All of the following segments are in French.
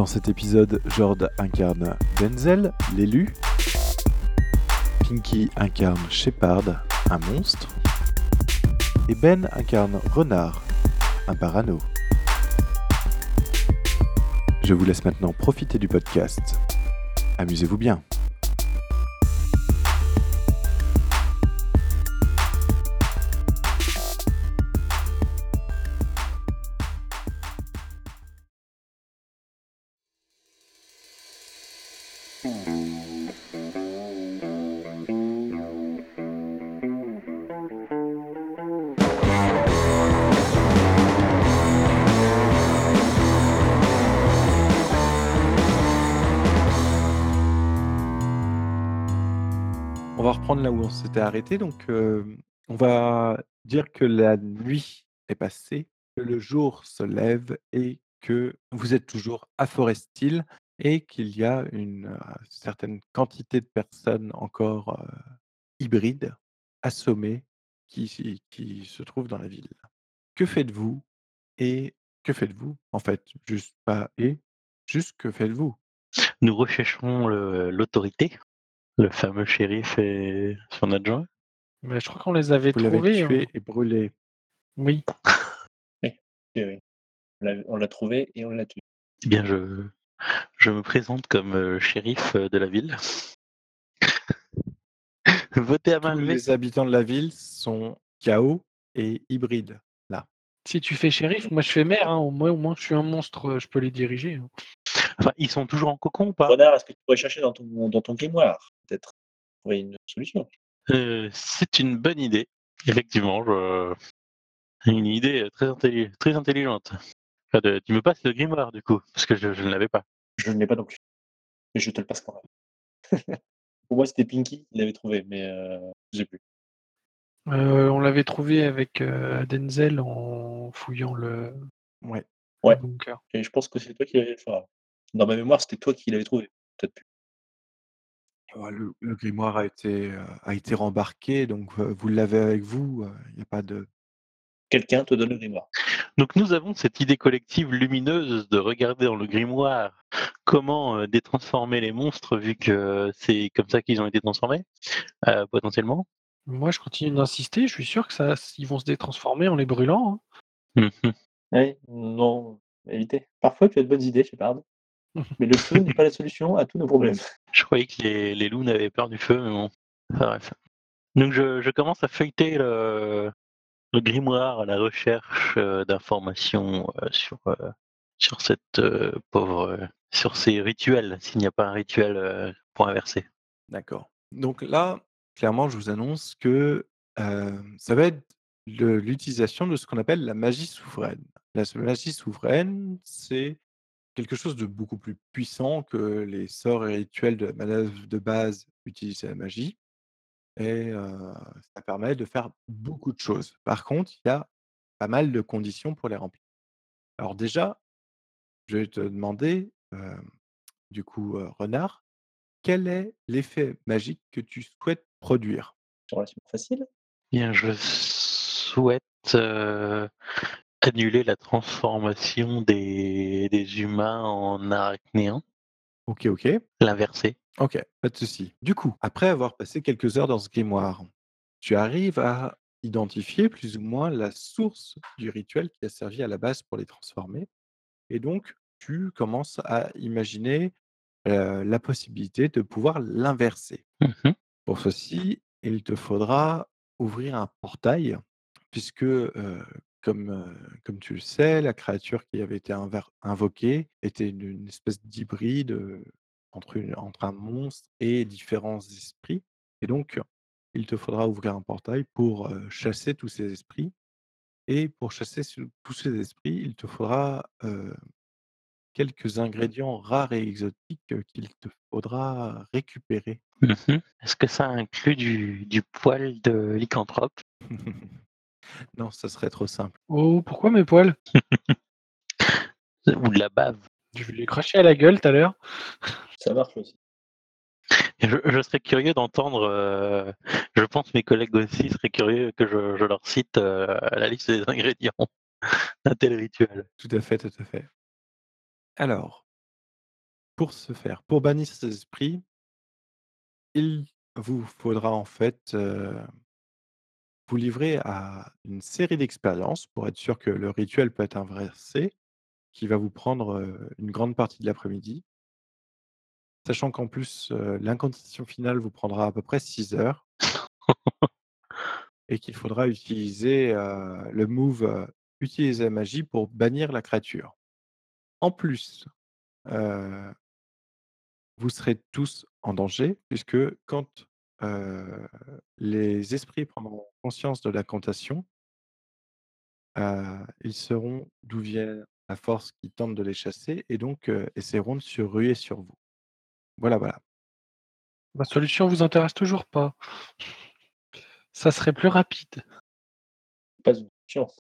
Dans cet épisode, Jord incarne Denzel, l'élu. Pinky incarne Shepard, un monstre. Et Ben incarne Renard, un parano. Je vous laisse maintenant profiter du podcast. Amusez-vous bien. On va reprendre là où on s'était arrêté. Donc, euh, on va dire que la nuit est passée, que le jour se lève et que vous êtes toujours à Forest Hill et qu'il y a une euh, certaine quantité de personnes encore euh, hybrides, assommées, qui, qui se trouvent dans la ville. Que faites-vous et que faites-vous En fait, juste pas et, juste que faites-vous? Nous recherchons l'autorité, le fameux shérif et son adjoint? Mais je crois qu'on les avait Vous trouvés. tué hein. et brûlé. Oui. Oui, oui. On l'a- trouvé et on l'a tué. Eh bien, je, je me présente comme euh, shérif euh, de la ville. Votez à main Tous levée. les habitants de la ville sont chaos et hybrides. Si tu fais shérif, moi je fais maire. Hein. Au moins, au moins, je suis un monstre, euh, je peux les diriger. hein. Enfin, ils sont toujours en cocon ou pas? Renard, est-ce que tu pourrais chercher dans ton, dans ton grimoire? Peut-être trouver une solution. Euh, C'est une bonne idée. Effectivement, je... une idée très, intelli- très intelligente. Enfin, de- tu me passes le grimoire du coup, parce que je, je ne l'avais pas. Je ne l'ai pas non plus. Mais je te le passe quand même. Pour moi, c'était Pinky qui l'avait trouvé, mais euh, je sais plus. Euh, on l'avait trouvé avec euh, Denzel en fouillant le, Ouais. le Ouais. bunker. Et je pense que c'est toi qui l'avais fait. Dans ma mémoire, c'était toi qui l'avais trouvé. Peut-être plus. Ouais, Le, le grimoire a été, euh, a été rembarqué, donc vous l'avez avec vous. Il n'y a pas de. Quelqu'un te donne le grimoire. Donc nous avons cette idée collective lumineuse de regarder dans le grimoire comment euh, détransformer les monstres, vu que c'est comme ça qu'ils ont été transformés, euh, potentiellement. Moi, je continue d'insister. Je suis sûr que ça, ils vont se détransformer en les brûlant. hein. Mhm. Oui, non, évitez. Parfois, tu as de bonnes idées, Shepard. Mais le feu n'est pas la solution à tous nos problèmes. Je croyais que les, les loups n'avaient peur du feu, mais bon. Enfin, bref. Donc je, je commence à feuilleter le, le grimoire à la recherche euh, d'informations euh, sur, euh, sur cette pauvre... sur ces rituels, s'il n'y a pas un rituel pour inverser. D'accord. Donc là, clairement, je vous annonce que euh, ça va être le- l'utilisation de ce qu'on appelle la magie souveraine. La magie souveraine, c'est quelque chose de beaucoup plus puissant que les sorts et rituels de manœuvre de base utilisés à la magie. Et euh, ça permet de faire beaucoup de choses. Par contre, il y a pas mal de conditions pour les remplir. Alors déjà, je vais te demander, euh, du coup, euh, Renard, quel est l'effet magique que tu souhaites produire? C'est relativement facile. Bien, je souhaite euh, annuler la transformation des, des humains en arachnéens, Ok, ok. l'inverser. Ok, pas de souci. Du coup, après avoir passé quelques heures dans ce grimoire, tu arrives à identifier plus ou moins la source du rituel qui a servi à la base pour les transformer. Et donc, tu commences à imaginer euh, la possibilité de pouvoir l'inverser. Mhm. Pour ceci, il te faudra ouvrir un portail, puisque, euh, comme, euh, comme tu le sais, la créature qui avait été invoquée était une, une espèce d'hybride euh, entre, une- entre un monstre et différents esprits. Et donc, il te faudra ouvrir un portail pour, chasser tous ces esprits et pour chasser ce tous ces esprits, il te faudra, quelques ingrédients rares et exotiques, qu'il te faudra récupérer. Mmh mh. Est-ce que ça inclut du du poil de lycanthrope? Non, ça serait trop simple. Oh, pourquoi mes poils? Ou de la bave? Je lui ai craché à la gueule tout à l'heure. Ça marche aussi. Je je serais curieux d'entendre, heu, je pense mes collègues aussi seraient curieux que je je leur cite, heu, la liste des ingrédients d'un tel rituel. Tout à fait, tout à fait. Alors pour ce faire, pour bannir ces esprits il vous faudra en fait, heu vous livrer à une série d'expériences pour être sûr que le rituel peut être inversé, qui va vous prendre, une grande partie de l'après-midi. Sachant qu'en plus, heu, l'incantation finale vous prendra à peu près 6 heures. Et qu'il faudra utiliser, le move, utiliser la magie pour bannir la créature. En plus, vous serez tous en danger puisque quand, heu, les esprits prendront conscience de l'incantation heu, ils sauront d'où vient la force qui tente de les chasser et donc heu, essaieront de se ruer sur vous. Voilà, voilà. Ma solution vous intéresse toujours pas? Ça serait plus rapide. Pas une chance.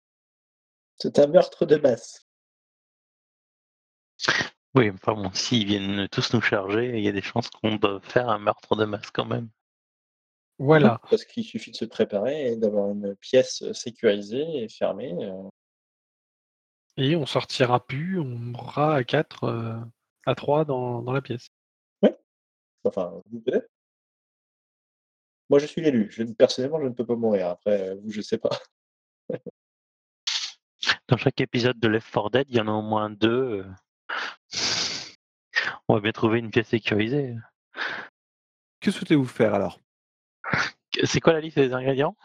C'est un meurtre de masse. Oui, enfin bon, s'ils viennent tous nous charger, il y a des chances qu'on doive faire un meurtre de masse quand même. Voilà. Parce qu'il suffit de se préparer et d'avoir une pièce, sécurisée et fermée, Et on sortira plus, on mourra à 4, heu, à 3 dans dans la pièce. Ouais. Enfin, vous peut-être? Moi, je suis l'élu. Je personnellement, je ne peux pas mourir. Après, vous, je sais pas. Dans chaque épisode de Left 4 Dead, il y en a au moins 2, heu on va bien trouver une pièce sécurisée. Que souhaitez-vous faire alors? C'est quoi la liste des ingrédients?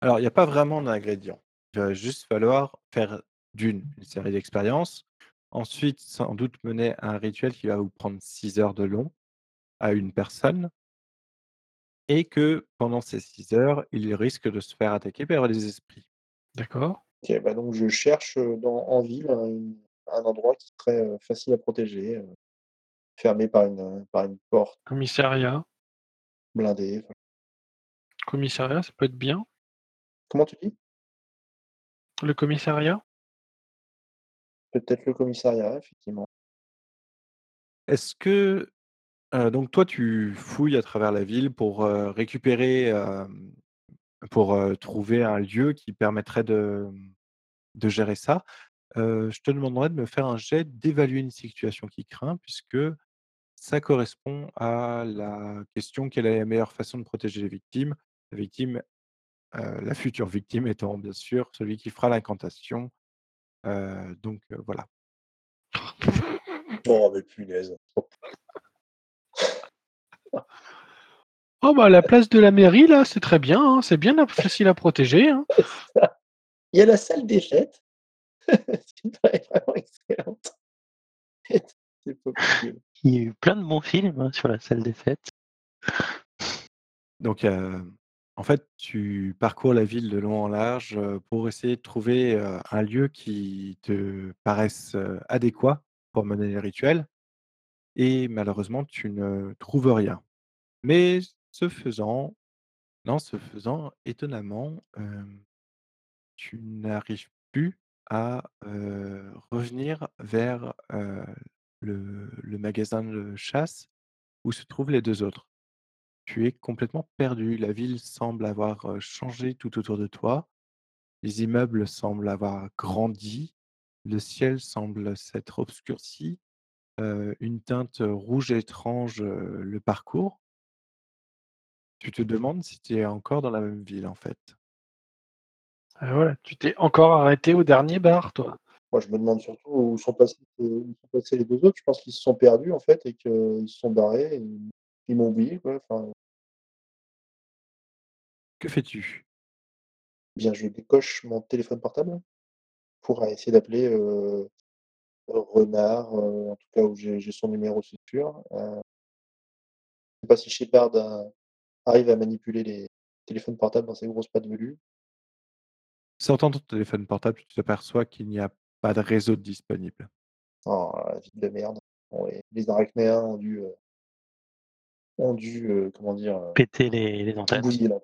Alors, il y a pas vraiment d'ingrédients. Il va juste falloir faire d'1 une série d'expériences. Ensuite, sans doute mener un rituel qui va vous prendre 6 heures de long, à une personne et que pendant ces 6 heures, il risque de se faire attaquer par les esprits. D'accord. OK, bah, donc je cherche, dans en ville un un endroit qui serait, heu, facile à protéger, heu, fermé par une, par une porte Commissariat. blindée, enfin Commissariat, ça peut être bien. Comment tu dis? Le commissariat? Peut-être le commissariat, effectivement. Est-ce que, heu, donc toi, tu fouilles à travers la ville pour, heu, récupérer, hem, pour, heu, trouver un lieu qui permettrait de, mmh, de gérer ça? Heu, je te demanderais de me faire un jet d'évaluer une situation qui craint puisque ça correspond à la question: «Quelle est la meilleure façon de protéger les victimes?» La victime, la future victime étant bien sûr celui qui fera l'incantation. Donc voilà. Oh mais punaise! Oh bah, la place de la mairie là, c'est très bien, hein, c'est bien, facile à protéger, hein. Il y a la salle des fêtes. qui paraît vraiment excellente. C'est pas possible. Il y a eu plein de bons films, hein, sur la salle des fêtes. Donc en fait, tu parcours la ville de long en large, pour essayer de trouver, un lieu qui te paraisse, adéquat pour mener les rituels et malheureusement, tu ne trouves rien. Mais ce faisant non, ce faisant, étonnamment, tu n'arrives plus à, revenir vers, le magasin de chasse où se trouvent les 2 autres. Tu es complètement perdu. La ville semble avoir, changé tout autour de toi. Les immeubles semblent avoir grandi. Le ciel semble s'être obscurci. Une teinte rouge étrange, le parcourt. Tu te demandes si tu es encore dans la même ville, en fait. Ah ouais, tu t'es encore arrêté au dernier bar, toi? Moi, je me demande surtout où sont passés où sont passés les 2 autres. Je pense qu'ils se sont perdus, en fait et qu'ils se sont barrés et ils m'ont oublié, quoi, enfin Que fais-tu? Bien, je décoche mon téléphone portable pour essayer d'appeler, heu, Renard, heu, en tout cas où j'ai j'ai son numéro, c'est sûr, heu je sais pas si Shepard a arrive à manipuler les téléphone portable dans ses grosses pattes velues. Sortant ton téléphone portable, tu t'aperçois qu'il n'y a pas de réseau disponible. Oh, la ville de merde. Les les arachnéens ont dû, heu ont dû, comment dire? Heu, Péter les les antennes. l'antenne.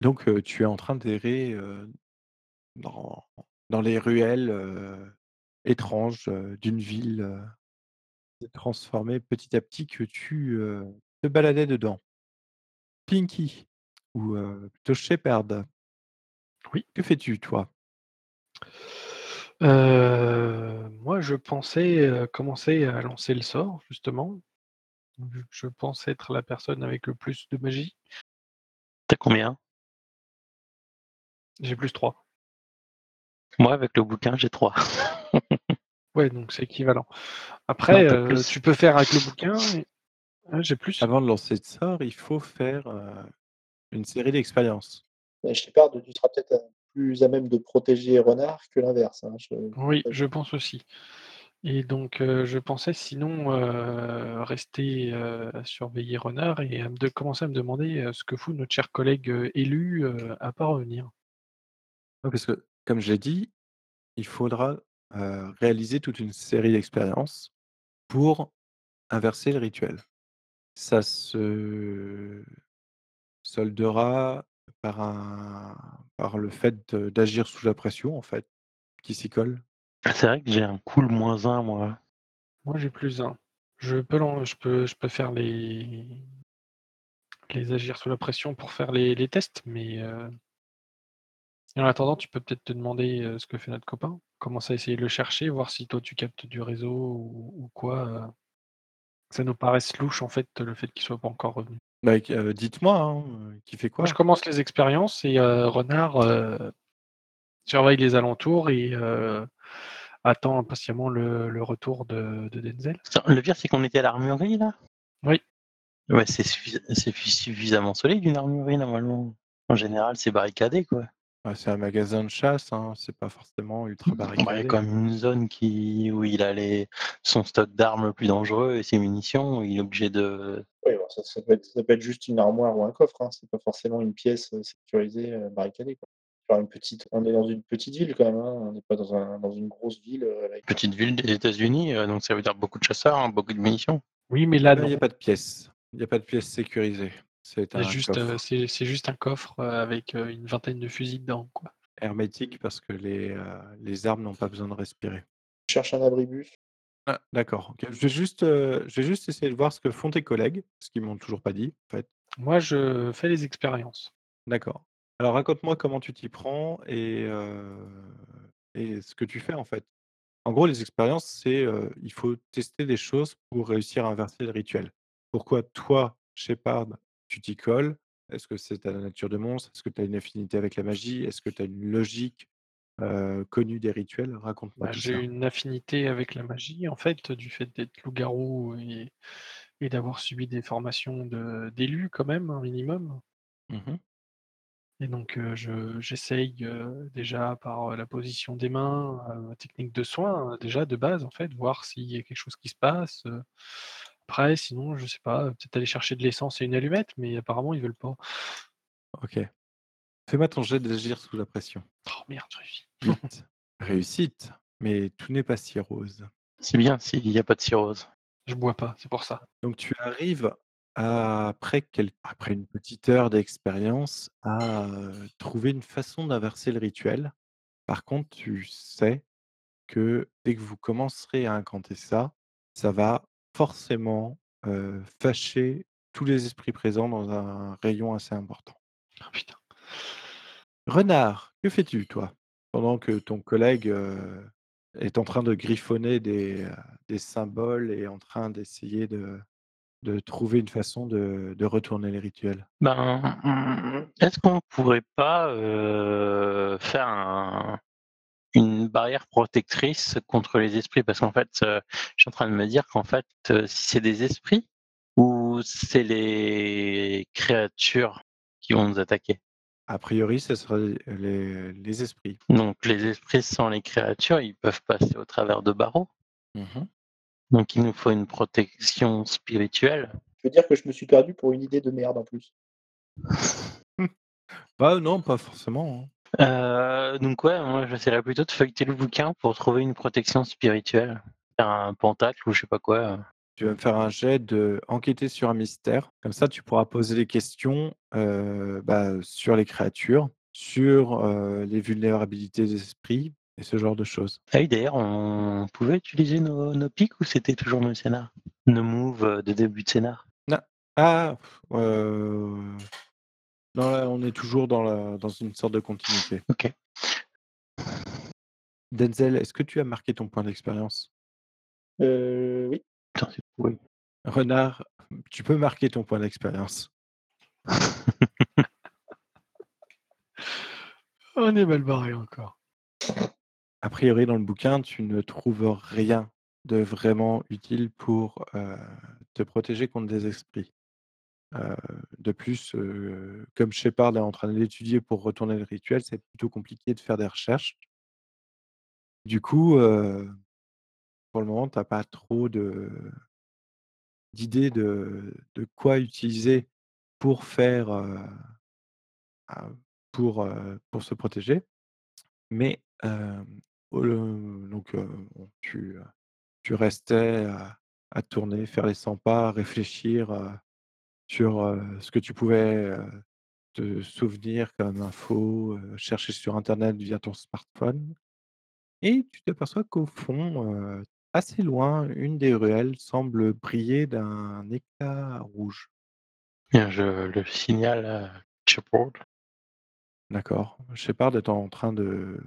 Donc heu, tu es en train d'errer, dans dans les ruelles, étranges, d'une ville, heu, qui s'est transformée petit à petit que tu, te baladais dedans. Pinky ou plutôt Shepard. Oui. Que fais-tu toi? Moi je pensais, commencer à lancer le sort justement. Je pense être la personne avec le plus de magie. Tu as combien? J'ai +3. Moi avec le bouquin, j'ai 3. Ouais, donc c'est équivalent. Après, plus. tu peux faire avec le bouquin et ah j'ai plus? Avant de lancer le sort, il faut faire, heu, une série d'expériences. Mais Shepard, tu seras peut-être, heu, plus à même de protéger Renard que l'inverse, hein, je Oui, je pense aussi et donc heu, je pensais sinon, heu, rester, heu, à surveiller Renard et à de commencer à me demander, ce que fout notre cher collègue, élu, à pas revenir. Parce que comme je l'ai dit, il faudra, réaliser toute une série d'expériences pour inverser le rituel. Ça se soldera par un par le fait d'agir sous la pression en fait, qui s'y colle. C'est vrai que j'ai un cool -1 moi. Moi j'ai +1. Je peux l'en je peux je peux faire les les agir sous la pression pour faire les les tests, mais et en attendant, tu peux peut-être te demander, heu, ce que fait notre copain. Commencer à essayer de le chercher, voir si toi tu captes du réseau ou ou quoi, heu. Ça nous paraisse louche en fait, le fait qu'il soit pas encore revenu. Bah, dites-moi, hein, qui fait Moi je quoi? commence les expériences et Renard, surveille les alentours et attend impatiemment le le retour de de Denzel. Le pire c'est qu'on était à l'armurerie là? Oui. Ouais, c'est suffisamment solide une armurerie normalement. En général, c'est barricadé quoi. Bah, c'est un magasin de chasse, hein, c'est pas forcément ultra Bah, il y a barricadé. quand même une zone qui où il a les son stock d'armes le plus dangereux et ses munitions, il est obligé de Oui, alors ça ça peut être ça peut être juste une armoire ou un coffre, hein, c'est pas forcément une pièce, heu, sécurisée, heu, barricadée quoi. Genre une petite on est dans une petite ville quand même, hein, on n'est pas dans un dans une grosse ville, avec petite ville des États-Unis, heu, donc ça veut dire beaucoup de chasseurs, hein, beaucoup de munitions. Oui, mais là il y a pas de pièces. Il y a pas de pièces sécurisées. C'est juste, c'est c'est juste un coffre, avec, une vingtaine de fusils dedans quoi. hermétique parce que les, heu, les armes n'ont pas besoin de respirer. cherche un abribus. Ah d'accord. Je vais juste, je vais juste essayer de voir ce que font tes collègues, parce qu'ils m'ont toujours pas dit, en fait. Moi je fais les expériences. D'accord. Alors raconte-moi comment tu t'y prends et heu et ce que tu fais en fait? En gros les expériences c'est, heu, il faut tester des choses pour réussir à inverser le rituel. Pourquoi toi, Shepard, tu t'y colles? Est-ce que c'est ta nature de monstre? Est-ce que tu as une affinité avec la magie? Est-ce que tu as une logique, heu, connue des rituels? Raconte-moi Bah, tout j'ai ça. une affinité avec la magie en fait, du fait d'être loup-garou et et d'avoir suivi des formations de d'élu quand même, un minimum. Mmh mh. Et donc heu, je j'essaye, heu, déjà par, heu, la position des mains, heu, technique de soin, heu, déjà de base en fait, voir s'il y a quelque chose qui se passe, heu. Après sinon je sais pas, peut-être aller chercher de l'essence et une allumette, mais apparemment ils veulent pas. OK. Fais-moi ton jet d'agir sous la pression. Oh merde, j'ai réussi. Vite. Réussite, mais tout n'est pas si rose. C'est bien s'il y a pas de cirrhose. Je bois pas, c'est pour ça. Donc tu arrives après quel après une petite heure d'expérience à, heu, trouver une façon d'inverser le rituel. Par contre, tu sais que dès que vous commencerez à incanter ça, ça va forcément, heu, fâcher tous les esprits présents dans un rayon assez important. Putain. Renard, que fais-tu toi? Pendant que ton collègue, heu, est en train de griffonner des, heu, des symboles et en train d'essayer de de trouver une façon de de retourner les rituels? Ben, mmh, est-ce qu'on pourrait pas, faire un une barrière protectrice contre les esprits? Parce qu'en fait, je suis en train de me dire qu'en fait, si c'est des esprits ou c'est les créatures qui vont nous attaquer? A priori, ce serait les les esprits. Donc les esprits sans les créatures, ils peuvent passer au travers de barreaux? Mmh mh. Donc il nous faut une protection spirituelle. Je veux dire que je me suis perdu pour une idée de merde en plus. Bah, non, pas forcément, hein. Heu, donc ouais, moi j'essaierais plutôt de feuilleter le bouquin pour trouver une protection spirituelle. Faire un pentacle ou je sais pas quoi. Tu vas me faire un jet de enquêter sur un mystère. Comme ça, tu pourras poser des questions, heu, bah, sur les créatures, sur, heu, les vulnérabilités des esprits et ce genre de choses. Ah oui, d'ailleurs, on pouvait utiliser nos nos pics ou c'était toujours nos scénars? Nos moves, heu, de début de scénar? Na ah, heu, non, là, on est toujours dans la dans une sorte de continuité. OK. Denzel, est-ce que tu as marqué ton point d'expérience? Heu, oui. Putain, c'est pourri. Renard, tu peux marquer ton point d'expérience. On est mal barré encore. A priori, dans le bouquin, tu ne trouves rien de vraiment utile pour, heu, te protéger contre des esprits. Heu, de plus, heu, comme Shepard est en train de l'étudier pour retourner le rituel, c'est plutôt compliqué de faire des recherches. Du coup, pour le moment, tu as pas trop d'idées de quoi utiliser pour faire, ah, pour, pour se protéger. Mais, le donc, heu, bon, tu, restais à à tourner, faire les 100 pas, réfléchir, sur, ce que tu pouvais, te souvenir comme info, chercher sur internet via ton smartphone et tu t'aperçois qu'au fond, assez loin, une des ruelles semble briller d'un éclat rouge. Bien, je le signale à Shepard. D'accord. Shepard est en train de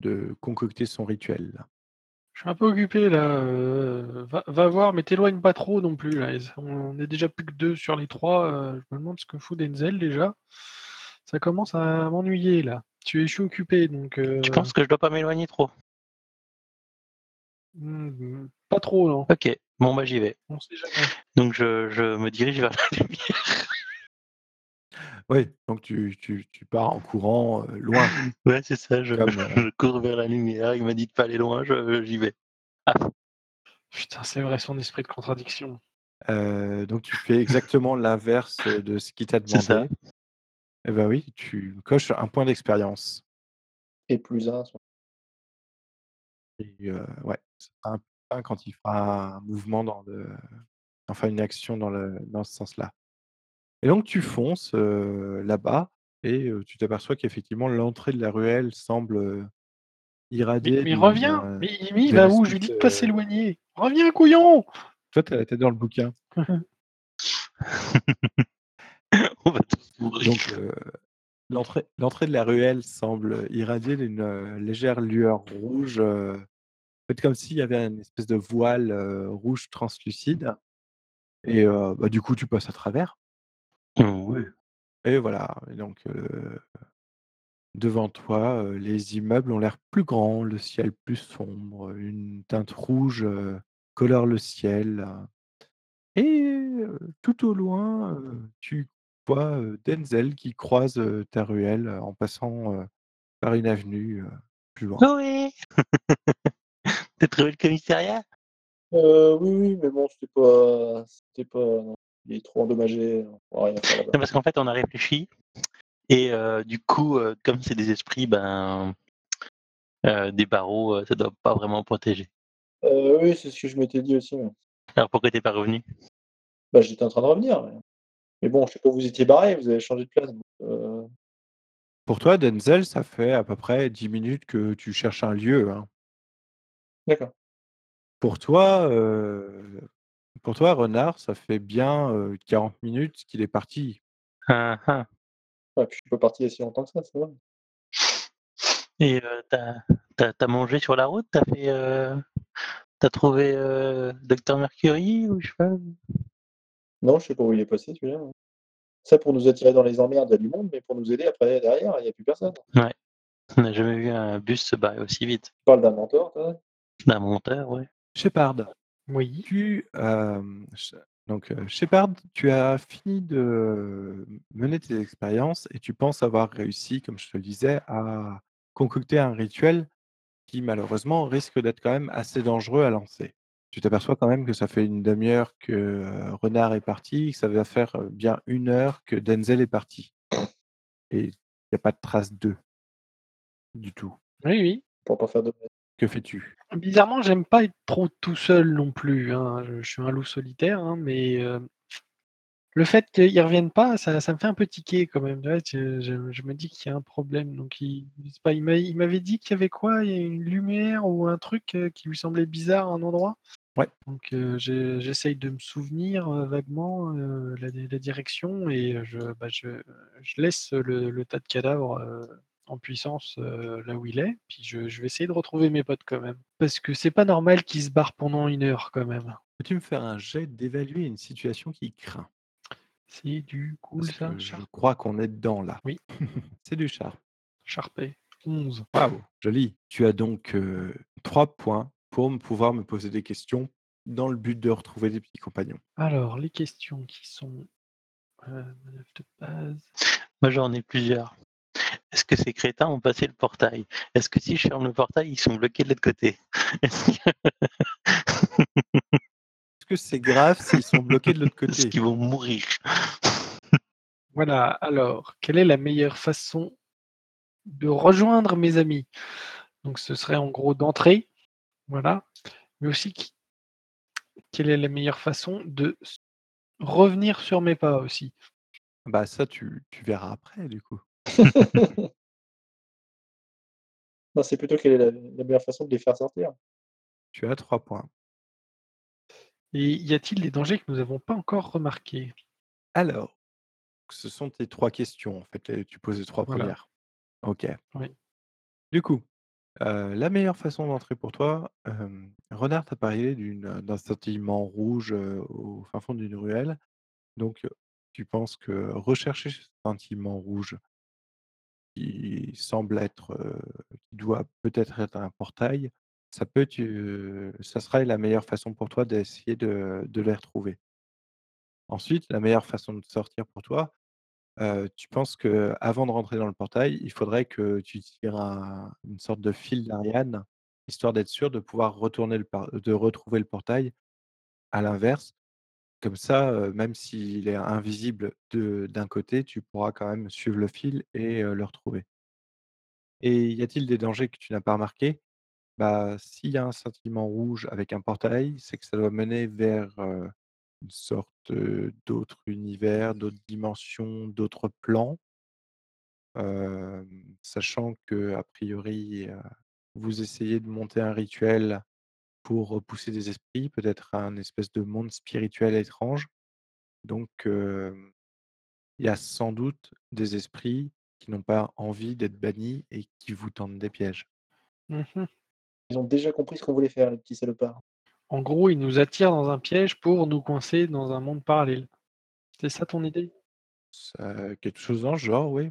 de concocter son rituel. Je suis un peu occupé là, heu, va va voir, mais t'éloigne pas trop non plus là. On est déjà plus que 2 sur les 3, heu, je me demande ce que fout Denzel déjà. Ça commence à m'ennuyer là. Tu es je suis occupé donc Tu penses que je dois pas m'éloigner trop? mmh, pas trop non, OK, bon bah, j'y vais. on sait jamais. Donc je je me dirige vers la lumière. Oui, donc tu tu tu pars en courant, loin Ouais, c'est ça, je comme, heu je cours vers la lumière, il m'a dit de pas aller loin, je j'y vais. Putain, c'est vrai, son esprit de contradiction. donc tu fais exactement l'inverse, de ce qu'il t'a C'est ça. demandé. Et bah, oui, tu coches un point d'expérience Et plus 1 sur et ouais, ça fera un point quand il fera un mouvement dans le enfin une action dans le dans ce sens-là. Et donc tu fonces, heu, là-bas et heu, tu t'aperçois qu'effectivement l'entrée de la ruelle semble, heu, Mais irradier mais d'une, reviens! heu, Mais mais il d'une va où? Je lui espèce dis de pas s'éloigner. Reviens couillon! toi tu as la tête dans le bouquin. On va tous mourir. Donc heu, l'entrée l'entrée de la ruelle semble irradier d'une, heu, légère lueur rouge, heu, en fait comme s'il y avait une espèce de voile, heu, rouge translucide et heu, bah, du coup tu passes à travers ouais. et voilà et donc heu, devant toi, heu, les immeubles ont l'air plus grands, le ciel plus sombre, une teinte rouge, heu, colore le ciel et heu, tout au loin, heu, tu vois, heu, Denzel qui croise, heu, ta ruelle, heu, en passant, heu, par une avenue, heu, plus loin. Chloé! Tu as trouvé le commissariat? Heu, oui, oui, mais bon, c'était pas c'était pas il est trop endommagé, on pourra rien faire là-bas. Non, parce qu'en fait, on a réfléchi et heu, du coup, heu, comme c'est des esprits, ben, heu, des barreaux, ça doit pas vraiment protéger. Oui, c'est ce que je m'étais dit aussi. Alors pourquoi tu es pas revenu? Bah, j'étais en train de revenir, mais mais bon, je sais pas vous étiez barrés, vous avez changé de place donc Pour toi, Denzel, ça fait à peu près 10 minutes que tu cherches un lieu, hein. d'accord. Pour toi, pour toi, Renard, ça fait bien, heu, 40 minutes qu'il est parti. Hein, hein Ouais, puis je suis pas parti il y a si longtemps que ça, ça va. et heu, tu as tu as tu as mangé sur la route? Tu as fait, heu, tu as trouvé, Docteur Mercury ou je sais pas? Non, je sais pas où il est passé celui-là, hein. Ça pour nous attirer dans les emmerdes, il y a du monde, mais pour nous aider après derrière, il y a plus personne. Ouais, on n'a jamais vu un bus se barrer aussi vite. Tu parles d'un mentor, toi? D'un monteur, ouais. Shepard, Oui. tu, donc Shepard, tu as fini de mener tes expériences et tu penses avoir réussi, comme je te le disais, à concocter un rituel qui malheureusement risque d'être quand même assez dangereux à lancer. Tu t'aperçois quand même que ça fait une demi heure que, Renard est parti, que ça va faire, bien une heure que Denzel est parti. et il y a pas de trace d'eux. Du tout. Oui, oui. Pour pas faire de Que fais-tu? Bizarrement, j'aime pas être trop tout seul non plus, hein. Je je suis un loup solitaire, hein, mais heu, le fait qu'ils reviennent pas, ça ça me fait un peu tiquer quand même. Je je je me dis qu'il y a un problème, donc il pas, il m'a il m'avait dit qu'il y avait quoi? Il y a une lumière ou un truc, heu, qui lui semblait bizarre à un endroit? Ouais. Donc je j'essaye de me souvenir, heu, vaguement, la la direction et je bah, laisse le le tas de cadavres, en puissance, heu, là où il est, puis je je vais essayer de retrouver mes potes quand même. Parce que c'est pas normal qu'ils se barrent pendant 1 heure quand même. Peux-tu me faire un jet d'évaluer une situation qui craint? C'est du cool Parce ça, que je crois qu'on est dedans là. Oui. C'est du Sharp. Sharpé, 11. Waouh, joli. Tu as donc, heu, 3 points pour me pouvoir me poser des questions dans le but de retrouver des petits compagnons. Alors les questions qui sont, manœuvre de base. Moi, j'en ai plusieurs. Est-ce que ces crétins ont passé le portail? Est-ce que si je ferme le portail, ils sont bloqués de l'autre côté? Est-ce que Est-ce que c'est grave s'ils sont bloqués de l'autre est-ce côté? qu'ils vont mourir? Voilà, alors, quelle est la meilleure façon de rejoindre mes amis? Donc ce serait en gros d'entrer, voilà, mais aussi qui quelle est la meilleure façon de revenir sur mes pas aussi? Bah, ça tu tu verras après du coup. Non, c'est plutôt quelle est la la meilleure façon de les faire sortir? Tu as 3 points. Et y a-t-il des dangers que nous avons pas encore remarqués? Alors, ce sont tes 3 questions en fait, tu poses les 3 Voilà. premières. OK. Oui. Du coup, heu, la meilleure façon d'entrer pour toi, hem, Renard t'a parlé d'une d'un scintillement rouge, heu, au fin fond d'une ruelle. Donc, tu penses que rechercher ce scintillement rouge semble être, qui doit peut-être être un portail, ça peut heu, ça serait la meilleure façon pour toi d'essayer de les retrouver. Ensuite, la meilleure façon de sortir pour toi, tu penses qu'avant de rentrer dans le portail, il faudrait que tu tires un une sorte de fil d'Ariane, histoire d'être sûr de pouvoir retourner le de retrouver le portail à l'inverse. Comme ça, même s'il est invisible de d'un côté, tu pourras quand même suivre le fil et le retrouver. Et y a-t-il des dangers que tu n'as pas remarqués? Bah, s'il y a un scintillement rouge avec un portail, c'est que ça doit mener vers, une sorte, d'autre univers, d'autres dimensions, d'autres plans. Hem, sachant qu'a priori, vous essayez de monter un rituel pour repousser des esprits, peut-être un espèce de monde spirituel étrange. Donc, il y a sans doute des esprits qui n'ont pas envie d'être bannis et qui vous tendent des pièges. Mmh mh. Ils ont déjà compris ce qu'on voulait faire, les petits salopards. En gros, ils nous attirent dans un piège pour nous coincer dans un monde parallèle. C'est ça ton idée? Ça quelque chose dans ce genre, oui.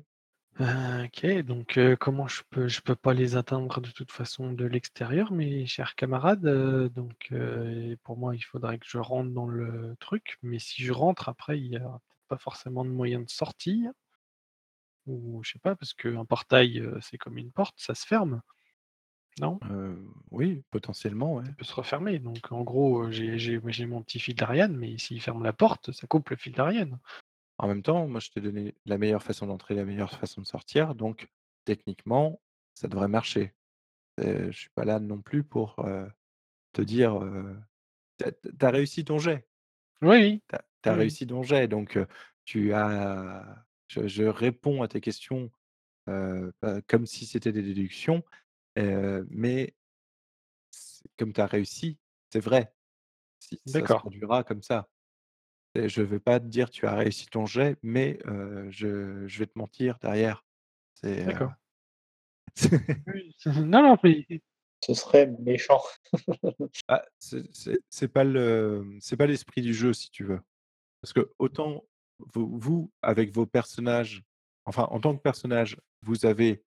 Heu, OK, donc heu, comment je peux je peux pas les atteindre de toute façon de l'extérieur, mes chers camarades, heu, donc heu, pour moi, il faudrait que je rentre dans le truc, mais si je rentre après, il y a peut-être pas forcément de moyen de sortir ou je sais pas, parce qu'un portail, heu, c'est comme une porte, ça se ferme, non? Heu, oui, potentiellement, ouais. Ça peut se refermer, donc en gros, heu, j'ai j'ai j'ai mon petit fil d'Ariane, mais s'il ferme la porte, ça coupe le fil d'Ariane. En même temps, moi, je t'ai donné la meilleure façon d'entrer, la meilleure façon de sortir, donc techniquement, ça devrait marcher. Je suis pas là non plus pour, te dire, heu tu as réussi ton jet. Oui. Tu as Oui, réussi ton jet, donc tu as je je réponds à tes questions, comme si c'était des déductions, mais comme tu as réussi, c'est vrai. Si ça se produira comme ça. Je vais pas te dire: «Tu as réussi ton jet», mais je je vais te mentir derrière. D'accord. Non, non, mais Ce serait méchant. ah, c'est c'est c'est pas le, mmh, c'est pas l'esprit du jeu si tu veux. Parce que autant vous vous, avec vos personnages, enfin en tant que personnage, vous avez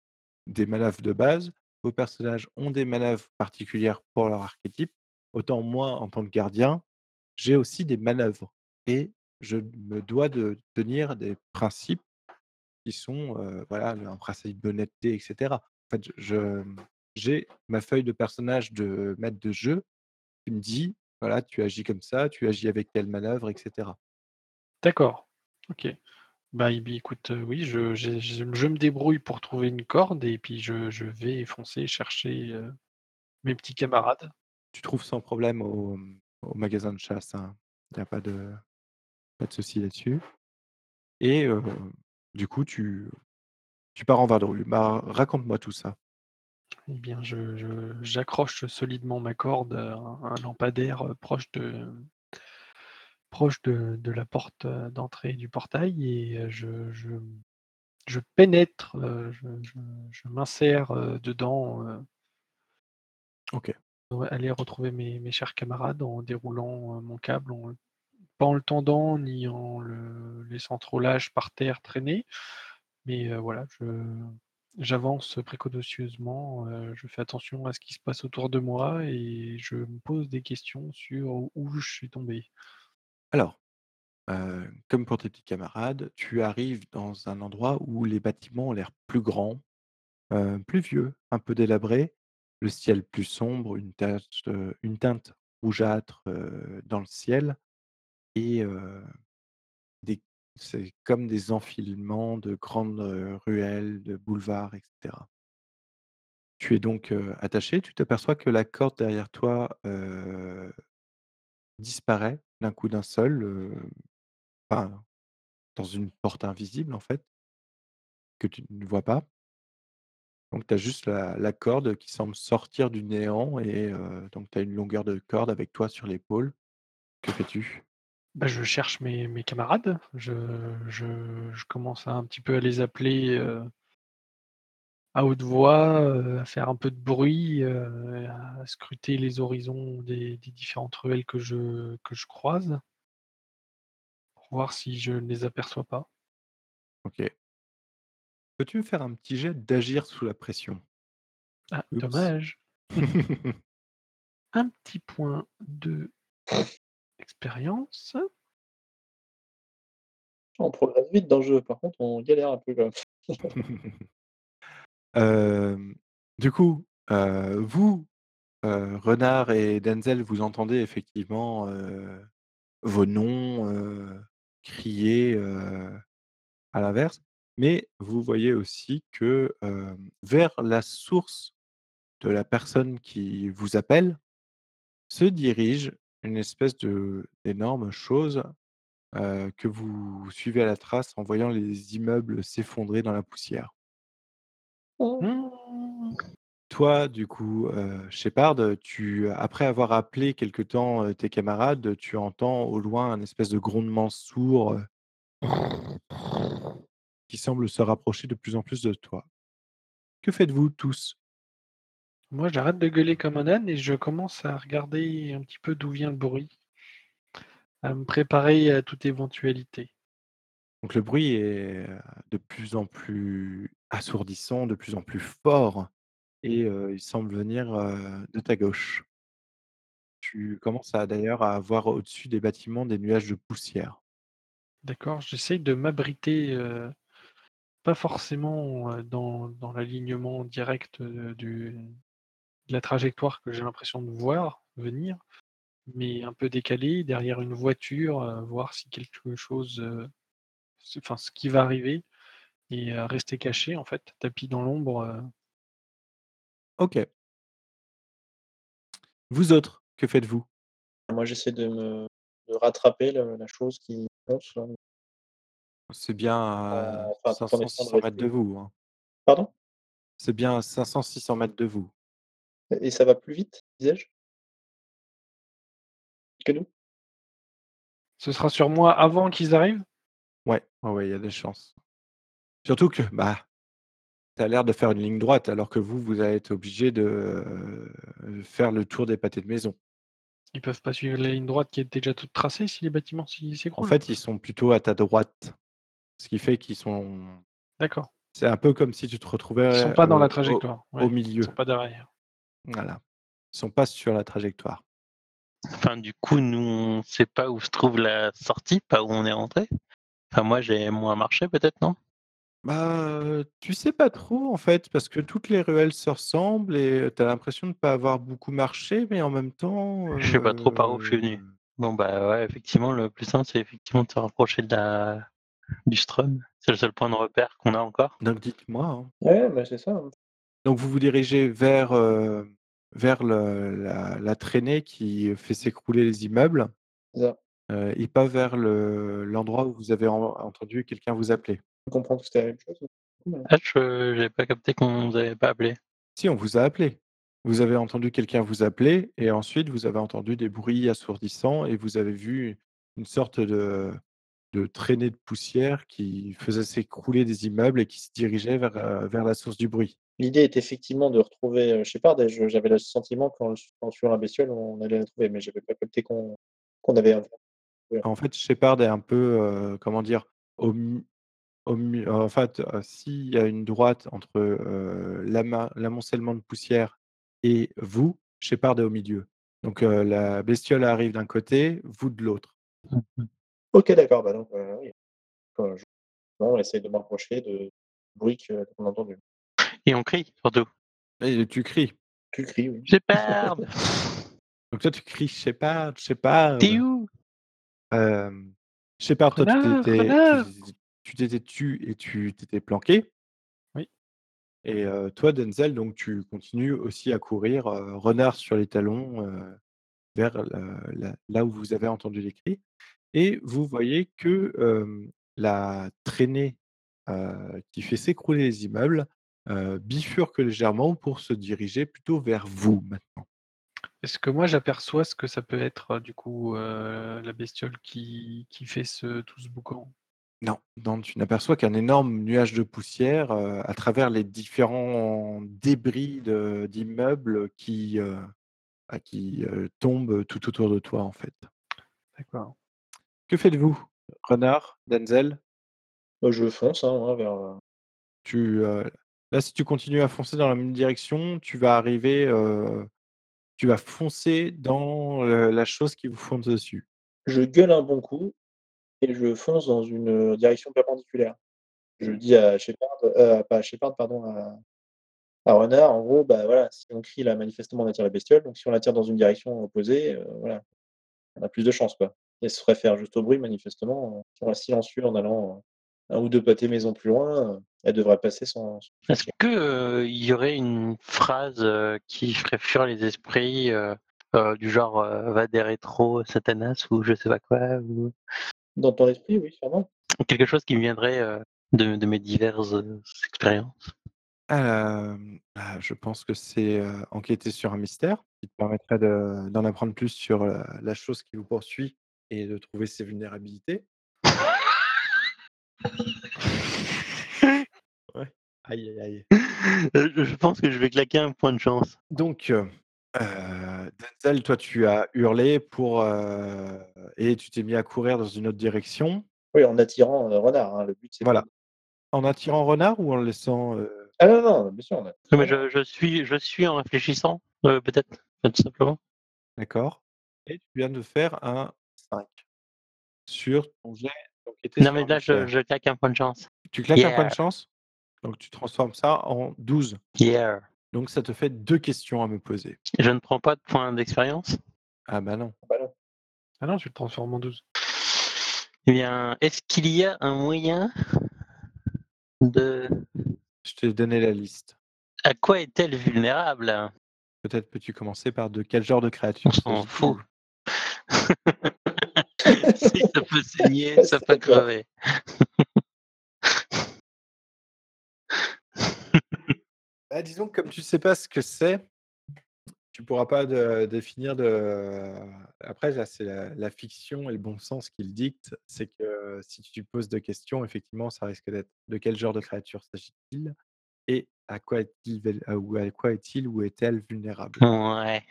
des manœuvres de base, vos personnages ont des manœuvres particulières pour leur archétype, autant moi en tant que gardien, j'ai aussi des manœuvres et je me dois de tenir des principes qui sont, voilà, un principe d'honnêteté et cetera. En fait, je j'ai ma feuille de personnage de maître de jeu qui me dit: «Voilà, tu agis comme ça, tu agis avec telle manœuvre» et cetera. d'accord, OK. Bah, eh écoute, oui, je je je me débrouille pour trouver une corde et puis je je vais foncer chercher, mes petits camarades. Tu trouves sans problème au, au magasin de chasse, hein? Il y a pas de pas de souci là-dessus et heu, du coup, tu tu pars en vadrouille. Bah, raconte-moi tout ça. Eh bien, je je j'accroche solidement ma corde à un un lampadaire, heu, proche de proche de de la porte, heu, d'entrée du portail et heu, je je je pénètre, heu, je je je m'insère, heu, dedans, heu OK. ouais, aller retrouver mes mes chers camarades en déroulant, heu, mon câble, en pas en le tendant ni en le laissant trop lâche par terre traîner, mais heu, voilà, j'avance précautionneusement, heu, je fais attention à ce qui se passe autour de moi et je me pose des questions sur où je suis tombé. Alors, heu, comme pour tes petits camarades, tu arrives dans un endroit où les bâtiments ont l'air plus grands, plus vieux, un peu délabrés, le ciel plus sombre, une teinte rougeâtre, dans le ciel et c'est comme des enfilements de grandes, ruelles, de boulevards et cetera. Tu es donc, attaché, tu t'aperçois que la corde derrière toi, disparaît d'un coup d'un seul, dans une porte invisible, en fait, que tu ne vois pas? Donc tu as juste la corde qui semble sortir du néant et donc tu as une longueur de corde avec toi sur l'épaule. Que fais-tu? Bah, je cherche mes mes camarades, je je je commence à un petit peu à les appeler, heu à haute voix, heu, à faire un peu de bruit, heu, à scruter les horizons des des différentes ruelles que je que je croise pour voir si je ne les aperçois pas. OK. Peux-tu me faire un petit jet d'agir sous la pression? Ah, Oups. dommage. Un petit point de expérience. On progresse vite dans le jeu, par contre on galère un peu quand même. Hem, du coup, heu, vous, heu, Renard et Denzel, vous entendez effectivement, vos noms, criés, à l'inverse, mais vous voyez aussi que, vers la source de la personne qui vous appelle, se dirige une espèce de d'énorme chose, que vous suivez à la trace en voyant les immeubles s'effondrer dans la poussière. Mmh. Toi, du coup, Shepard, tu après avoir appelé quelque temps, tes camarades, tu entends au loin un espèce de grondement sourd, qui semble se rapprocher de plus en plus de toi. Que faites-vous tous? Moi, j'arrête de gueuler comme un âne et je commence à regarder un petit peu d'où vient le bruit, à me préparer à toute éventualité. Donc le bruit est, heu, de plus en plus assourdissant, de plus en plus fort et heu, il semble venir, heu, de ta gauche. Tu commences à d'ailleurs à voir au-dessus des bâtiments des nuages de poussière. D'accord, j'essaye de m'abriter, pas forcément, dans dans l'alignement direct, du la trajectoire que j'ai l'impression de voir venir, mais un peu décalé derrière une voiture, voir si quelque chose, heu, s enfin ce qui va arriver et rester caché en fait, tapis dans l'ombre, heu. OK. Vous autres, que faites-vous? Moi j'essaie de me de rattraper le la chose qui fonce. C'est bien à de 500-600 mètres de vous, hein? pardon? C'est bien à 500-600 mètres de vous? Et ça va plus vite, disais-je? Que nous? Ce sera sur moi avant qu'ils arrivent? Ouais, ouais, ouais, il y a des chances. Surtout que, bah, tu as l'air de faire une ligne droite alors que vous, vous allez être obligés de, heu, faire le tour des pâtés de maison. Ils peuvent pas suivre la ligne droite qui est déjà toute tracée si les bâtiments s'y En s'écroulent? fait, ils sont plutôt à ta droite, ce qui fait qu'ils sont D'accord. c'est un peu comme si tu te Ils sont retrouvais, pas dans la au trajectoire, au ouais, ils sont milieu. pas derrière. Voilà. Ils sont pas sur la trajectoire. Enfin, du coup, nous, on sait pas où se trouve la sortie, pas où on est rentré. Enfin, moi, j'ai moins marché peut-être, non? Bah, tu sais pas trop en fait, parce que toutes les ruelles se ressemblent et tu as l'impression de pas avoir beaucoup marché, mais en même temps, Je sais pas trop par où je suis venu. Bon, bah, ouais, effectivement, le plus simple, c'est effectivement de se rapprocher de la du Strum. C'est le seul point de repère qu'on a encore. Donc dites-moi. hein. Ouais, bah, c'est ça. Donc vous vous dirigez vers, heu, vers le la la traînée qui fait s'écrouler les immeubles, C'est ça. heu, et pas vers le l'endroit où vous avez en entendu quelqu'un vous appeler? Je comprends que c'était la même chose. Ouais. Ah, je j'ai pas capté qu'on nous avait pas appelé. Si, on vous a appelé. Vous avez entendu quelqu'un vous appeler et ensuite vous avez entendu des bruits assourdissants et vous avez vu une sorte de de traînée de poussière qui faisait s'écrouler des immeubles et qui se dirigeait vers, heu, vers la source du bruit. L'idée est effectivement de retrouver, heu, Shepard et j'avais le sentiment qu'en en tuant la bestiole, on allait la trouver, mais j'avais pas capté qu'on qu'on avait un En fait, Shepard est un peu, heu, comment dire? Au au en fait, heu, s'il y a une droite entre, l'amoncellement de poussière et vous, Shepard est au milieu. Donc, la bestiole arrive d'un côté, vous de l'autre. OK, d'accord, bah, donc, oui. Je non, on essaye de m'approcher de bruit qu'on a entendu. Et on crie surtout. Et tu cries. Tu cries, oui. Shepard! Donc toi, tu cries: «Shepard, Shepard!» T'es où? Shepard, toi, tu t'étais tu tu t'étais tu et tu t'étais planqué. Oui. Et toi, Denzel, donc tu continues aussi à courir, renard sur les talons, vers, la là où vous avez entendu les cris et vous voyez que, la traînée, qui fait s'écrouler les immeubles, heu, bifurque légèrement pour se diriger plutôt vers vous maintenant. Est-ce que moi j'aperçois ce que ça peut être, heu, du coup, heu, la bestiole qui qui fait ce tout ce boucan? Non, non, tu n'aperçois qu'un énorme nuage de poussière, à travers les différents débris d'immeubles qui, bah, qui, tombent tout autour de toi, en fait. D'accord. Que faites-vous? Renard, Denzel? Bah, je fonce, hein, vers, Tu, là, si tu continues à foncer dans la même direction, tu vas arriver, heu, tu vas foncer dans, heu, la chose qui vous fonce dessus. je gueule un bon coup et je fonce dans une, heu, direction perpendiculaire. Je dis à Shepard, pas à Shepard, pardon, à à Renard, en gros, bah, voilà, si on crie là, manifestement, on attire la bestiole, donc si on l'attire dans une direction opposée, voilà, on a plus de chance, quoi. Et elle se réfère juste au bruit, manifestement, si on reste silencieux en allant, 1 ou 2 pâtés maison plus loin, elle devrait passer sans Est-ce souci. que, heu, il y aurait une phrase, qui ferait fuir les esprits, du genre, «Va des rétros, Satanas» ou je sais pas quoi, ou Dans ton esprit, oui, sûrement. quelque chose qui me viendrait, de de mes diverses, expériences? Bah, je pense que c'est, enquêter sur un mystère qui te permettrait de d'en apprendre plus sur, la chose qui vous poursuit et de trouver ses vulnérabilités. Ouais. Aïe, aïe, aïe. Heu, je je pense que je vais claquer un point de chance. Donc, heu heu, Denzel, toi, tu as hurlé pour, et tu t'es mis à courir dans une autre direction. Oui, en attirant, Renard, hein, le but c'est Voilà. En attirant Renard ou en le laissant, ah non, non, bien sûr, on a Non, mais je je suis je suis en réfléchissant, peut-être, tout simplement. d'accord et tu viens de faire un 5 sur ton jet Non, mais là, je mystère. je claque un point de chance. Tu claques un point de chance, donc tu transformes ça en 12. yeah. Donc ça te fait 2 questions à me poser. Je ne prends pas de points d'expérience? Ah bah non. bah non. Ah non, tu le transformes en 12. Eh bien, est-ce qu'il y a un moyen de Je t'ai donné la liste. à quoi est-elle vulnérable? Peut-être peux-tu commencer par de quel genre de On créature s'en s'agit-il? fout. Si ça peut saigner, ça peut crever. Bah, disons que comme tu sais pas ce que c'est, tu pourras pas de définir de après là, c'est la la fiction et le bon sens qui le dictent. C'est que si tu poses de questions, effectivement, ça risque d'être: de quel genre de créature s'agit-il? Et à quoi est-il à quoi est-il ou est-elle vulnérable? Ouais.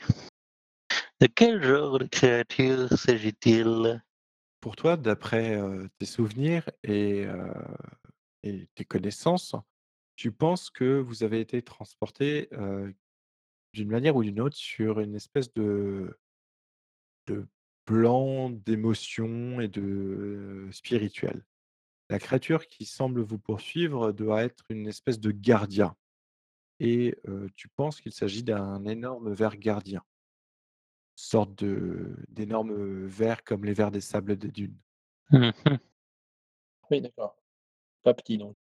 De quel genre de créature s'agit-il? Pour toi, d'après, tes souvenirs et tes connaissances, tu penses que vous avez été transportés, heu, d'une manière ou d'une autre sur une espèce de de plan d'émotion et de spirituel? La créature qui semble vous poursuivre doit être une espèce de gardien et tu penses qu'il s'agit d'un énorme ver gardien. Sorte de d'énorme ver comme les vers des sables des dunes. Mmh Oui, d'accord. Pas petit donc.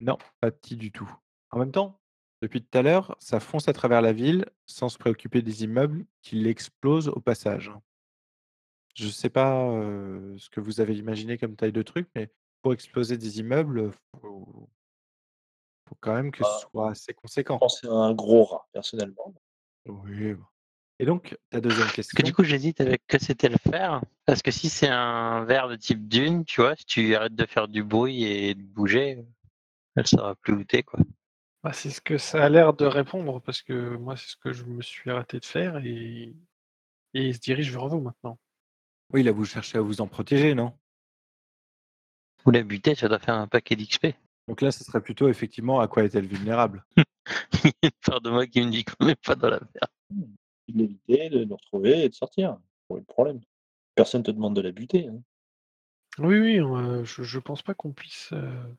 Non, pas petit du tout. En même temps, depuis tout à l'heure, ça fonce à travers la ville sans se préoccuper des immeubles qui l'explosent au passage. Je sais pas, ce que vous avez imaginé comme taille de truc, mais pour exploser des immeubles, faut faut quand même que ce Bah, soit assez je conséquent. pensais à un gros rat, personnellement. Oui, bon. Et donc ta deuxième Parce que du question coup, j'hésite avec que c'était le fer. Parce que si c'est un verre de type dune, tu vois, si tu arrêtes de faire du bruit et de bouger, elle saura plus où t'es, quoi. Bah, c'est ce que ça a l'air de répondre, parce que moi, c'est ce que je me suis arrêté de faire et et il se dirige vers vous maintenant. oui, là, vous cherchez à vous en protéger, non? Ou la buter, ça doit faire un paquet d'XP. Donc là, ce serait plutôt effectivement à quoi est-elle vulnérable? Il y a une part de moi qui me dit qu'on n'est pas dans la merde. De l'éviter, de nous retrouver et de sortir. Pas de problème. Personne te demande de la buter, hein. Oui, oui, je je pense pas qu'on puisse, heu,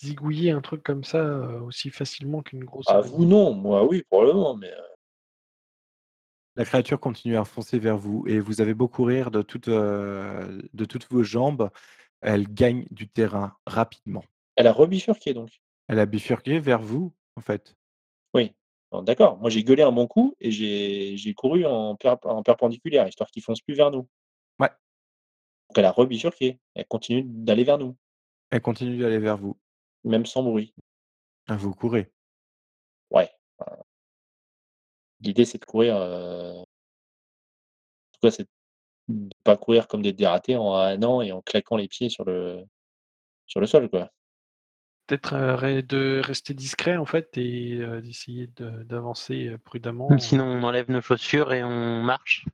zigouiller un truc comme ça, heu, aussi facilement qu'une grosse Ah araignée. vous non, moi oui, probablement, mais heu La créature continue à foncer vers vous et vous avez beau courir de toutes, heu, de toutes vos jambes, elle gagne du terrain rapidement. elle a rebifurqué donc? Elle a bifurqué vers vous, en fait. Oui. D'accord, moi j'ai gueulé un bon coup et j'ai couru en perp en perpendiculaire, histoire qu'il fonce plus vers nous. Ouais. Donc elle a rebifurqué, elle continue d'aller vers nous, Elle continue d'aller vers vous. même sans bruit. Ah, vous courez. Ouais, l'idée c'est de courir, heu en tout cas, c'est de pas courir comme des dératés en hanant et en claquant les pieds sur le sur le sol, quoi. Peut-être, ré de rester discret, en fait et heu, d'essayer de d'avancer, heu, prudemment. Sinon, on enlève nos chaussures et on marche.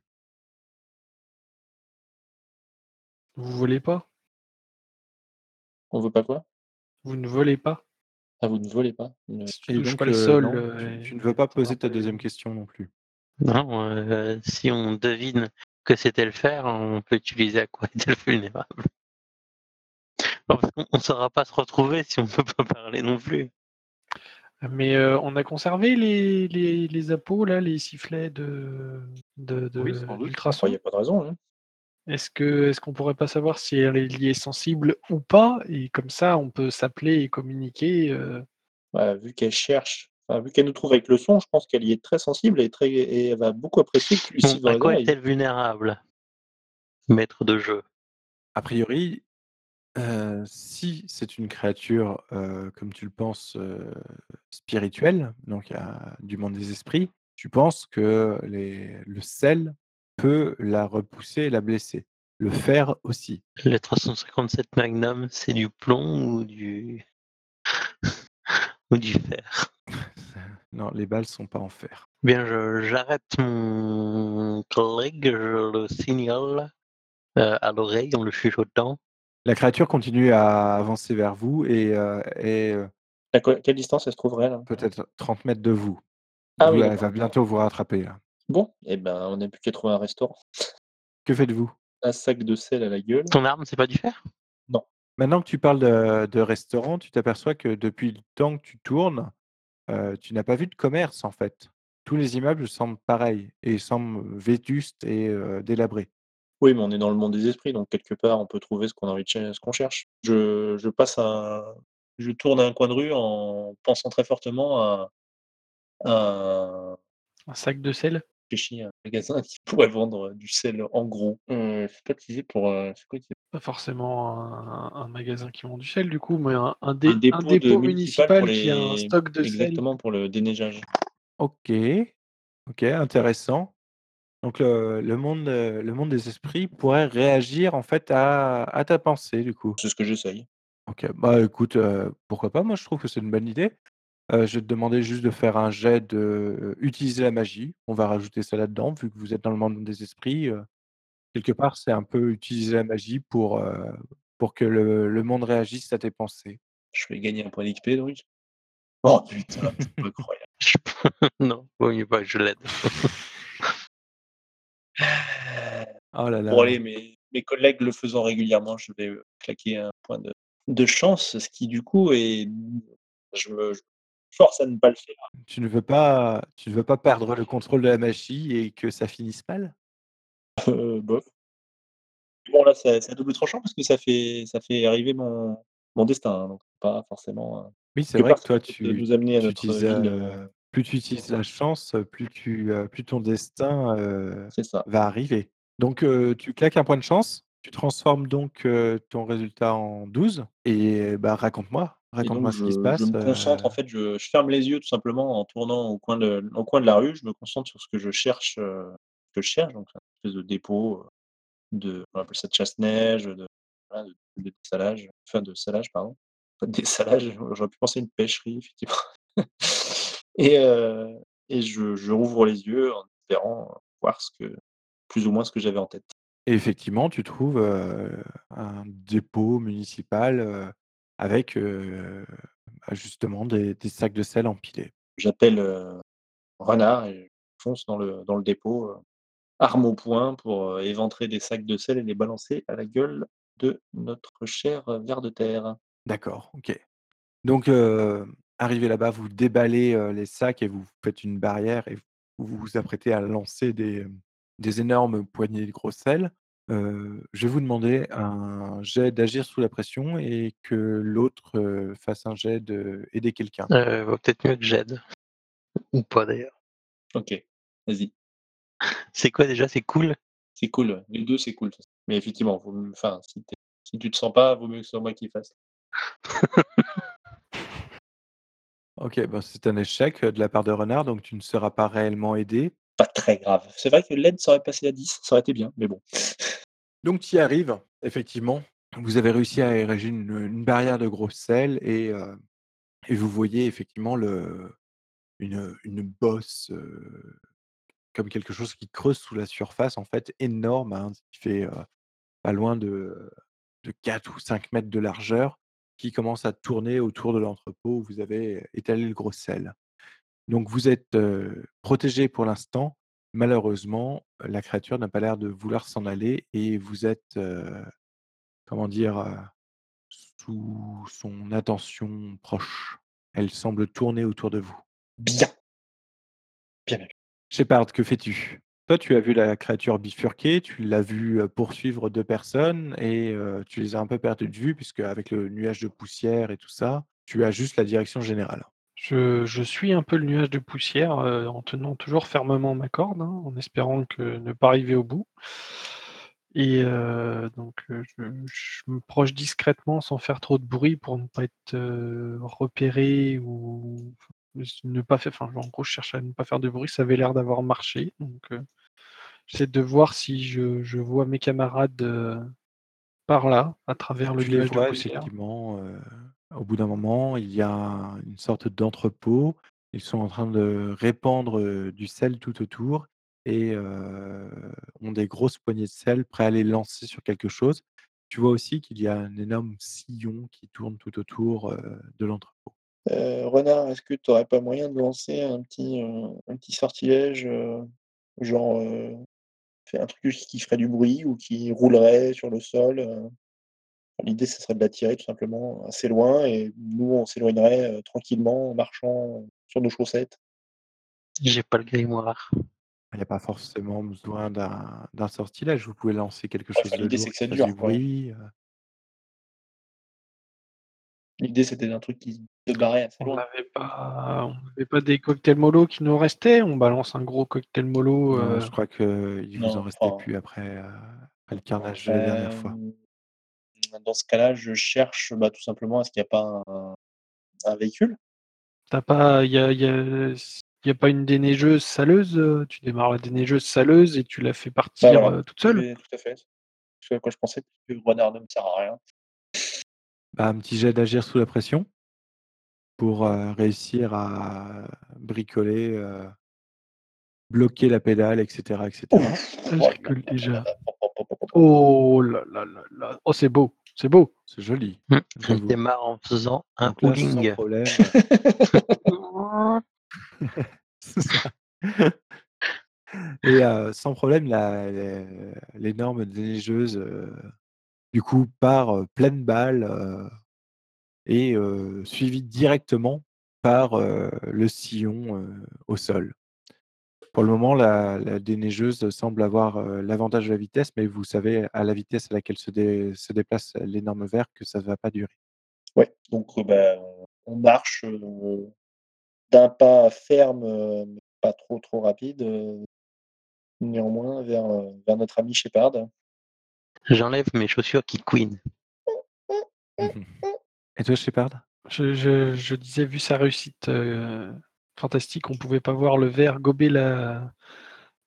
Vous volez pas? On veut pas quoi? Vous ne volez pas? Ah vous ne volez pas? Ne Si tu Et touches donc, pas le sol, non, tu ne veux pas poser ta deuxième question non plus. Non, si on devine que c'était le fer, on peut utiliser à quoi est-elle vulnérable. Non, parce qu'on on saura pas se retrouver si on peut pas parler non plus. Mais heu, on a conservé les les les appos là, les sifflets de de Oui, il d'ultrasons? y a pas de raison, hein. Est-ce que est-ce qu'on pourrait pas savoir si elle est liée sensible ou pas? Et comme ça, on peut s'appeler et communiquer, heu Bah, vu qu'elle cherche, enfin vu qu'elle nous trouve avec le son, je pense qu'elle y est très sensible et très et elle va beaucoup apprécier que Bon, Lucie à quoi est-elle vulnérable? Maître de jeu. A priori, heu, si c'est une créature, heu, comme tu le penses, heu, spirituelle, donc du monde des esprits, tu penses que les le sel peut la repousser et la blesser. Le fer aussi? Le 357 Magnum, c'est du plomb ou du ou du fer? Non, les balles sont pas en fer. Bien, je j'arrête mon collègue, je le signale, heu, à l'oreille en le chuchotant. La créature continue à avancer vers vous et est, heu, à quoi quelle distance elle se trouverait là? peut-être 30 mètres de vous. Ah Vous oui, elle va bientôt vous rattraper là. Bon, et ben, on n'a plus qu'à trouver un restaurant. Que faites-vous? Un sac de sel à la gueule. Ton arme, c'est pas du fer? Non. Maintenant que tu parles de de restaurant, tu t'aperçois que depuis le temps que tu tournes, heu, tu n'as pas vu de commerce en fait. Tous les immeubles semblent pareils et semblent vétustes et délabrés. Oui, mais on est dans le monde des esprits, donc quelque part, on peut trouver ce qu'on a envie de cher ce qu'on cherche. Je je passe un je tourne un coin de rue en pensant très fortement à un un sac de sel? réfléchis à un magasin qui pourrait vendre, du sel en gros. Heu, je sais pas utiliser pour, heu, c'est quoi qui Pas forcément un un magasin qui vend du sel du coup, mais un un dé un un dépôt de dépôt municipal pour municipal qui a un les stock de sel. exactement, pour le déneigeage. OK, OK, intéressant. Donc le le monde, heu, le monde des esprits pourrait réagir en fait à à ta pensée du coup? C'est ce que j'essaye. OK, bah écoute, heu, pourquoi pas? Moi je trouve que c'est une bonne idée. Heu, je vais te demander juste de faire un jet de, utiliser la magie. On va rajouter ça là-dedans vu que vous êtes dans le monde des esprits, quelque part c'est un peu utiliser la magie pour, pour que le le monde réagisse à tes pensées. Je vais gagner un point d'XP donc. Oh putain, c'est incroyable. Non, vaut mieux pas que je l'aide. Oh là Bon là. allez, mes mes collègues le faisant régulièrement, je vais, heu, claquer un point de de chance, ce qui du coup est je me je force à ne pas le faire. Tu ne veux pas tu ne veux pas perdre le contrôle de la magie et que ça finisse mal? Heu, bof. Bon là, c'est à double tranchant parce que ça fait ça fait arriver mon mon destin, hein, donc pas forcément, heu, Oui, c'est vrai que toi, tu nous amener à tu notre utilises, ville, heu heu, plus tu utilises la chance, plus tu, heu, plus ton destin, C'est ça. va arriver. Donc heu, tu claques un point de chance, tu transformes donc ton résultat en 12 et bah, raconte-moi, Et donc raconte-moi ce qui se je je passe, me concentre en fait, je je ferme les yeux tout simplement en tournant au coin de au coin de la rue. Je me concentre sur ce que je cherche, heu, que je cherche, donc un espèce de dépôt, de on appelle ça de chasse-neige, de voilà, de de salage, enfin de salage pardon, pas de dessalage, j'aurais pu penser à une pêcherie effectivement. Et je je rouvre les yeux en espérant voir ce que plus ou moins ce que j'avais en tête. Et effectivement, tu trouves, un dépôt municipal, avec, bah, justement des des sacs de sel empilés. J'appelle, Renard et je fonce dans le dans le dépôt, arme au poing pour, éventrer des sacs de sel et les balancer à la gueule de notre cher, ver de terre. D'accord, OK. Donc arrivé là-bas, vous déballez, les sacs et vous faites une barrière et vous vous apprêtez à lancer des, énormes poignées de gros sel. Je vais vous demander un jet d'agir sous la pression et que l'autre, fasse un jet de aider quelqu'un. Vaut peut-être mieux que j'aide. Ou pas d'ailleurs. OK, vas-y. C'est quoi déjà? C'est cool? C'est cool. Les 2 c'est cool. Mais effectivement, vaut mieux enfin si si tu te sens pas, vaut mieux que ce soit moi qui fasse. OK, bah, c'est un échec, heu, de la part de Renard, donc tu ne seras pas réellement aidé. Pas très grave. C'est vrai que l'aide ça aurait passé à 10, ça aurait été bien, mais bon. Donc tu y arrives, effectivement. Vous avez réussi à ériger une, une barrière de gros sel et heu et vous voyez effectivement le une, une bosse, heu, comme quelque chose qui creuse sous la surface, en fait, énorme, hein, qui fait, heu, pas loin de de 4 ou 5 mètres de largeur, qui commence à tourner autour de l'entrepôt où vous avez étalé le gros sel. Donc vous êtes, heu, protégés pour l'instant. Malheureusement, la créature n'a pas l'air de vouloir s'en aller et vous êtes, comment dire? Sous son attention proche. Elle semble tourner autour de vous. Bien, bien. Shepard, que fais-tu? Toi, tu as vu la créature bifurquer, tu l'as heu, poursuivre 2 personnes et tu les as un peu perdues de vue puisqu'avec le nuage de poussière et tout ça, tu as juste la direction générale. Je suis un peu le nuage de poussière, en tenant toujours fermement ma corde, hein, en espérant ne pas arriver au bout. Et donc je je me proche discrètement sans faire trop de bruit pour ne pas être, repéré ou ne pas faire enfin, en gros, je cherche à ne pas faire de bruit. Ça avait l'air d'avoir marché, donc heu, j'essaie de voir si je je vois mes camarades, heu, par là, à travers le Tu de vois poussière. effectivement, heu, au bout d'un moment, il y a une sorte d'entrepôt. Ils sont en train de répandre, du sel tout autour et ont des grosses poignées de sel prêts à les lancer sur quelque chose. Tu vois aussi qu'il y a un énorme sillon qui tourne tout autour, de l'entrepôt. Heu, Renard, est-ce que tu aurais pas moyen de lancer un petit, heu, un petit sortilège, heu, genre, un truc qui ferait du bruit ou qui roulerait sur le sol? L'idée, ce serait de l'attirer tout simplement assez loin et nous, on s'éloignerait, tranquillement en marchant sur nos chaussettes. J'ai pas le grimoire. Il y a pas forcément besoin d'un sortilège. Vous pouvez lancer quelque Ouais, chose enfin, de l'idée, c'est que qui ça du dure, quoi. bruit. L'idée, c'était d'un truc qui se barrait assez On loin. n'avait pas on avait pas des cocktails mollo qui nous restaient? On balance un gros cocktail mollo, heu je crois qu'il vous en restait enfin, plus après, heu, après le carnage de la dernière fois. hem, dans ce cas-là, je cherche, bah, tout simplement, est-ce qu'il y a pas un un véhicule? Tu as pas il y a il y a s il y a pas une déneigeuse saleuse? Tu démarres la déneigeuse saleuse et tu la fais Bah, partir, toute seule? tout à fait. Ce à quoi je pensais, que Renard ne me sert à rien. Bah, un petit jet d'agir sous la pression pour, réussir à bricoler, bloquer la pédale et cetera et cetera. Ouf! Ah, je Oh là rigole là là là déjà. Oh là là là là! Oh, c'est beau, c'est beau! C'est joli, Mmh. Il démarre en faisant un Donc là, sans problème, c'est ça et sans problème, la l'énorme déneigeuse, heu, du coup, heu, pleine balle, et heu, suivie directement par, le sillon, au sol. Pour le moment, la déneigeuse semble avoir, l'avantage de la vitesse, mais vous savez à la vitesse à laquelle se dé se déplace l'énorme ver que ça va pas durer. Ouais, donc bah, on marche, d'un pas ferme, pas trop, trop rapide, néanmoins vers, notre ami Shepherd. J'enlève mes chaussures qui couinent. Mh. Et toi Shepherd? Je je je disais vu sa réussite, heu, fantastique, on pouvait pas voir le ver gober la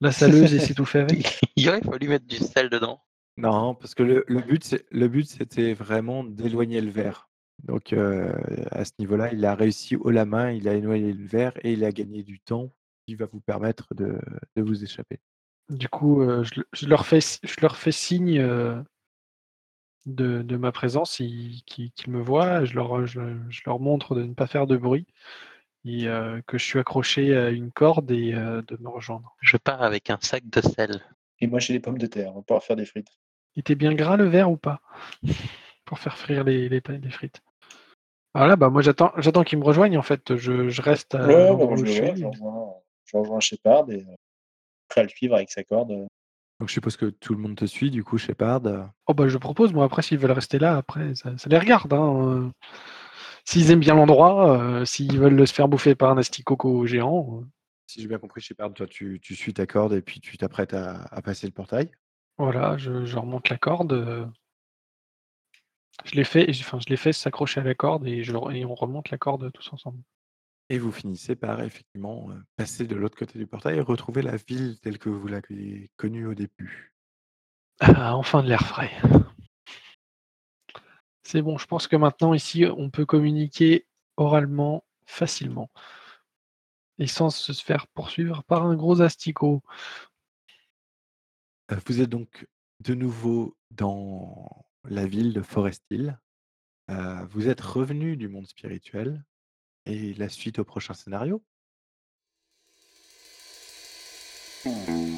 la saleuse et s'étouffer avec? Il aurait fallu mettre du sel dedans. Non, parce que le le but c'est le but c'était vraiment d'éloigner le ver. Donc heu, à ce niveau-là, il a réussi haut la main, il a éloigné le ver et il a gagné du temps qui va vous permettre de de vous échapper. Du coup, heu, je le je leur fais s je leur fais signe, heu de de ma présence, ils qu'ils qu'ils me voient, je leur, heu, je je leur montre de ne pas faire de bruit et heu, que je suis accroché à une corde et de me rejoindre. Je pars avec un sac de sel. Et moi j'ai des pommes de terre, on va pouvoir faire des frites. Il était bien gras le ver ou pas? Pour faire frire les les frites. Voilà, bah, moi j'attends j'attends qu'ils me rejoignent en fait, je je reste à Ouais, bah, je je rejoins je rejoins Shepherd et prêt à le suivre avec sa corde, Donc je suppose que tout le monde te suit du coup Shepherd, heu Oh bah, je propose. Moi après s'ils veulent rester là après ça ça les regarde, hein, heu, s'ils aiment bien l'endroit, s'ils veulent se faire bouffer par un astic-coco géant, Si j'ai bien compris Shepherd, toi tu tu suis ta corde et puis tu t'apprêtes à à passer le portail? Voilà, je je remonte la corde, je les fais j enfin je les fais s'accrocher à la corde et je et on remonte la corde tous ensemble. Et vous finissez par effectivement, heu, passer de l'autre côté du portail et retrouver la ville telle que vous l'aviez connue au début. Ah, enfin de l'air frais. C'est bon, je pense que maintenant ici, on peut communiquer oralement facilement et sans se faire poursuivre par un gros asticot. Heu, vous êtes donc de nouveau dans la ville de Forest Hill. Heu, vous êtes revenus du monde spirituel et la suite au prochain scénario. Mmh.